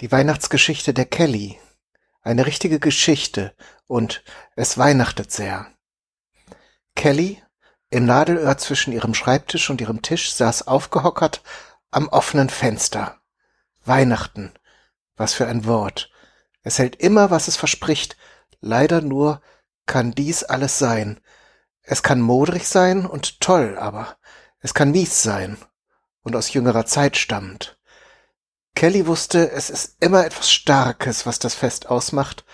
Die Weihnachtsgeschichte der Kelly. Eine richtige Geschichte und es weihnachtet sehr. Kelly, im Nadelöhr zwischen ihrem Schreibtisch und ihrem Tisch, saß aufgehockert am offenen Fenster. Weihnachten. Was für ein Wort. Es hält immer, was es verspricht. Leider nur kann dies alles sein. Es kann modrig sein und toll, aber es kann mies sein und aus jüngerer Zeit stammend. Kelly wusste, es ist immer etwas Starkes, was das Fest ausmacht,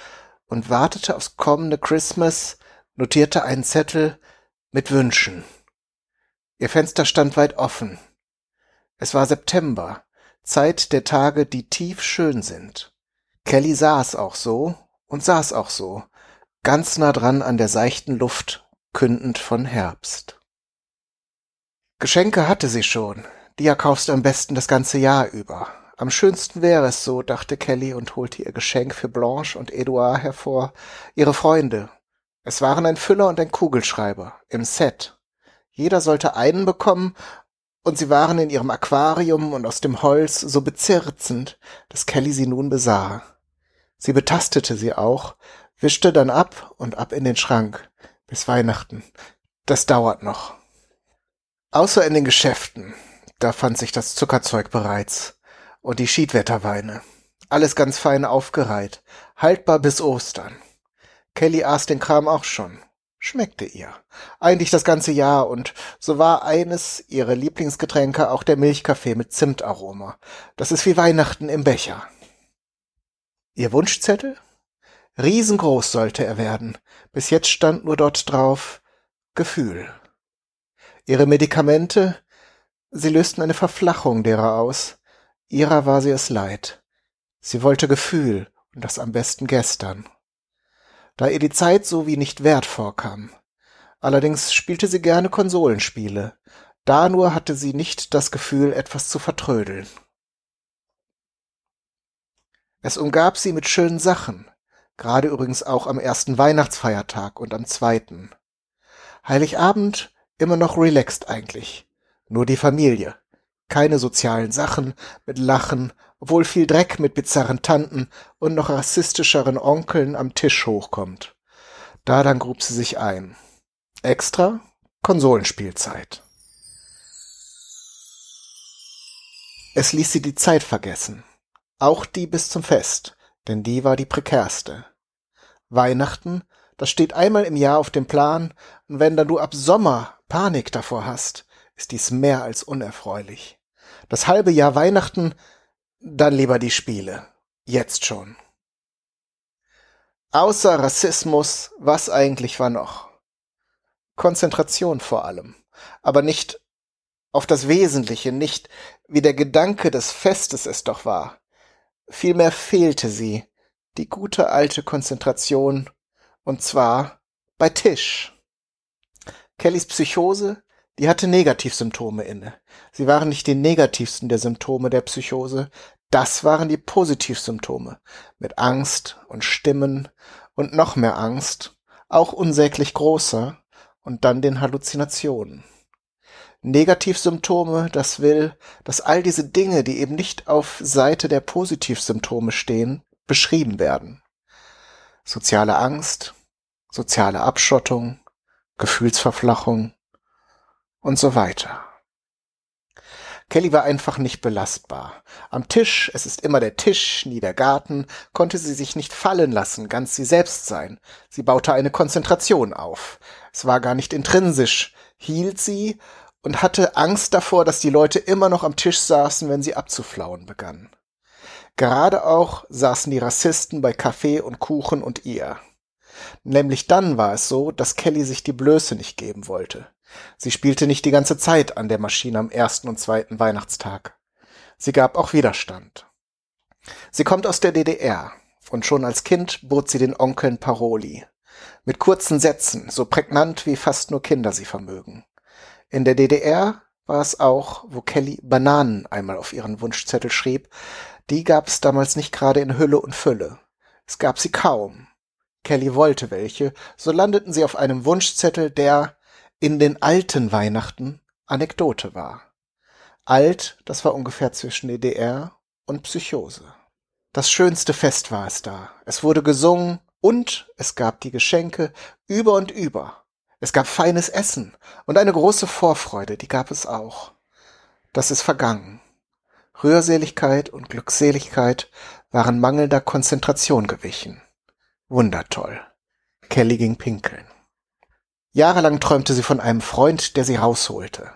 und wartete aufs kommende Christmas, notierte einen Zettel mit Wünschen. Ihr Fenster stand weit offen. Es war September, Zeit der Tage, die tief schön sind. Kelly saß auch so und saß auch so, ganz nah dran an der seichten Luft, kündend von Herbst. Geschenke hatte sie schon, die erkaufst du am besten das ganze Jahr über. Am schönsten wäre es so, dachte Kelly und holte ihr Geschenk für Blanche und Edouard hervor, ihre Freunde. Es waren ein Füller und ein Kugelschreiber, im Set. Jeder sollte einen bekommen, und sie waren in ihrem Aquarium und aus dem Holz so bezirzend, dass Kelly sie nun besah. Sie betastete sie auch, wischte dann ab und ab in den Schrank. Bis Weihnachten. Das dauert noch. Außer in den Geschäften. Da fand sich das Zuckerzeug bereits und die Schiedwetterweine. Alles ganz fein aufgereiht, haltbar bis Ostern. Kelly aß den Kram auch schon. Schmeckte ihr. Eigentlich das ganze Jahr und so war eines ihrer Lieblingsgetränke auch der Milchkaffee mit Zimtaroma. Das ist wie Weihnachten im Becher. Ihr Wunschzettel? Riesengroß sollte er werden. Bis jetzt stand nur dort drauf Gefühl. Ihre Medikamente? Sie lösten eine Verflachung derer aus. Ihrer war sie es leid. Sie wollte Gefühl, und das am besten gestern. Da ihr die Zeit so wie nicht wert vorkam. Allerdings spielte sie gerne Konsolenspiele. Da nur hatte sie nicht das Gefühl, etwas zu vertrödeln. Es umgab sie mit schönen Sachen, gerade übrigens auch am ersten Weihnachtsfeiertag und am zweiten. Heiligabend immer noch relaxed eigentlich. Nur die Familie keine sozialen Sachen mit Lachen, obwohl viel Dreck mit bizarren Tanten und noch rassistischeren Onkeln am Tisch hochkommt. Da dann grub sie sich ein. Extra Konsolenspielzeit. Es ließ sie die Zeit vergessen. Auch die bis zum Fest, denn die war die prekärste. Weihnachten, das steht einmal im Jahr auf dem Plan, und wenn dann du ab Sommer Panik davor hast, ist dies mehr als unerfreulich. Das halbe Jahr Weihnachten, dann lieber die Spiele. Jetzt schon. Außer Rassismus, was eigentlich war noch? Konzentration vor allem, aber nicht auf das Wesentliche, nicht wie der Gedanke des Festes es doch war. Vielmehr fehlte sie, die gute alte Konzentration, und zwar bei Tisch. Kellys Psychose die hatte Negativsymptome inne. Sie waren nicht die negativsten der Symptome der Psychose, das waren die Positivsymptome mit Angst und Stimmen und noch mehr Angst, auch unsäglich großer, und dann den Halluzinationen. Negativsymptome, das will, dass all diese Dinge, die eben nicht auf Seite der Positivsymptome stehen, beschrieben werden. Soziale Angst, soziale Abschottung, Gefühlsverflachung, und so weiter. Kelly war einfach nicht belastbar. Am Tisch, es ist immer der Tisch, nie der Garten, konnte sie sich nicht fallen lassen, ganz sie selbst sein. Sie baute eine Konzentration auf. Es war gar nicht intrinsisch, hielt sie und hatte Angst davor, dass die Leute immer noch am Tisch saßen, wenn sie abzuflauen begannen. Gerade auch saßen die Rassisten bei Kaffee und Kuchen und ihr. Nämlich dann war es so, dass Kelly sich die Blöße nicht geben wollte. Sie spielte nicht die ganze Zeit an der Maschine am ersten und zweiten Weihnachtstag. Sie gab auch Widerstand. Sie kommt aus der DDR und schon als Kind bot sie den Onkeln Paroli. Mit kurzen Sätzen, so prägnant wie fast nur Kinder sie vermögen. In der DDR war es auch, wo Kelly Bananen einmal auf ihren Wunschzettel schrieb, die gab es damals nicht gerade in Hülle und Fülle. Es gab sie kaum. Kelly wollte welche, so landeten sie auf einem Wunschzettel, der, in den alten Weihnachten Anekdote war. Alt, das war ungefähr zwischen DDR und Psychose. Das schönste Fest war es da. Es wurde gesungen und es gab die Geschenke über und über. Es gab feines Essen und eine große Vorfreude, die gab es auch. Das ist vergangen. Rührseligkeit und Glückseligkeit waren mangelnder Konzentration gewichen. Wundertoll. Kelly ging pinkeln. Jahrelang träumte sie von einem Freund, der sie rausholte.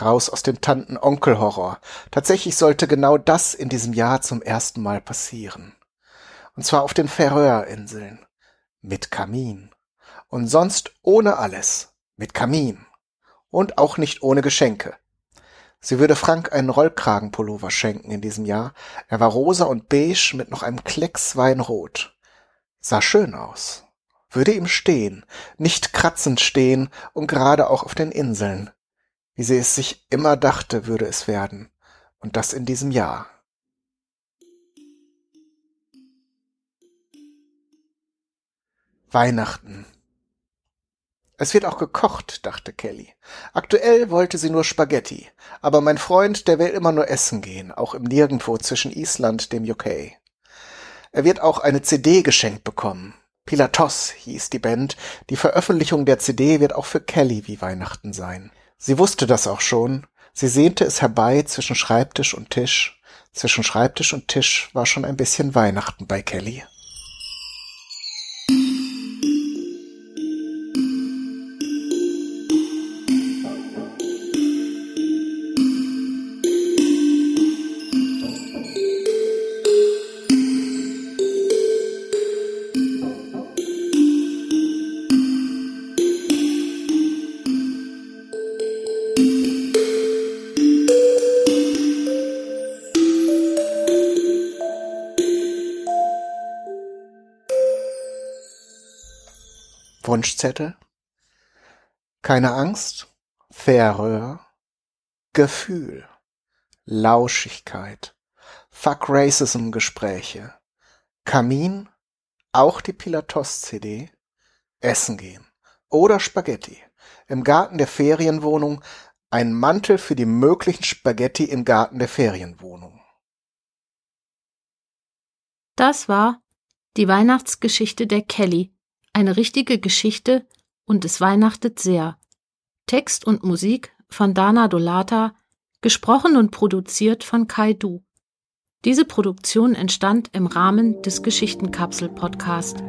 Raus aus dem Tanten-Onkel-Horror. Tatsächlich sollte genau das in diesem Jahr zum ersten Mal passieren. Und zwar auf den Färöerinseln. Mit Kamin. Und sonst ohne alles. Mit Kamin. Und auch nicht ohne Geschenke. Sie würde Frank einen Rollkragenpullover schenken in diesem Jahr. Er war rosa und beige mit noch einem Klecks Weinrot. Sah schön aus würde ihm stehen, nicht kratzend stehen und gerade auch auf den Inseln, wie sie es sich immer dachte, würde es werden, und das in diesem Jahr. Weihnachten. Es wird auch gekocht, dachte Kelly. Aktuell wollte sie nur Spaghetti, aber mein Freund, der will immer nur essen gehen, auch im Nirgendwo zwischen Island, dem UK. Er wird auch eine CD geschenkt bekommen, Pilatos hieß die Band. Die Veröffentlichung der CD wird auch für Kelly wie Weihnachten sein. Sie wusste das auch schon. Sie sehnte es herbei zwischen Schreibtisch und Tisch. Zwischen Schreibtisch und Tisch war schon ein bisschen Weihnachten bei Kelly. Wunschzettel? Keine Angst? Färöer? Gefühl? Lauschigkeit? Fuck Racism Gespräche? Kamin? Auch die Pilatos-CD? Essen gehen? Oder Spaghetti? Im Garten der Ferienwohnung ein Mantel für die möglichen Spaghetti im Garten der Ferienwohnung. Das war die Weihnachtsgeschichte der Kelly eine richtige Geschichte und es weihnachtet sehr. Text und Musik von Dana Dolata, gesprochen und produziert von Kai Du. Diese Produktion entstand im Rahmen des Geschichtenkapsel-Podcast.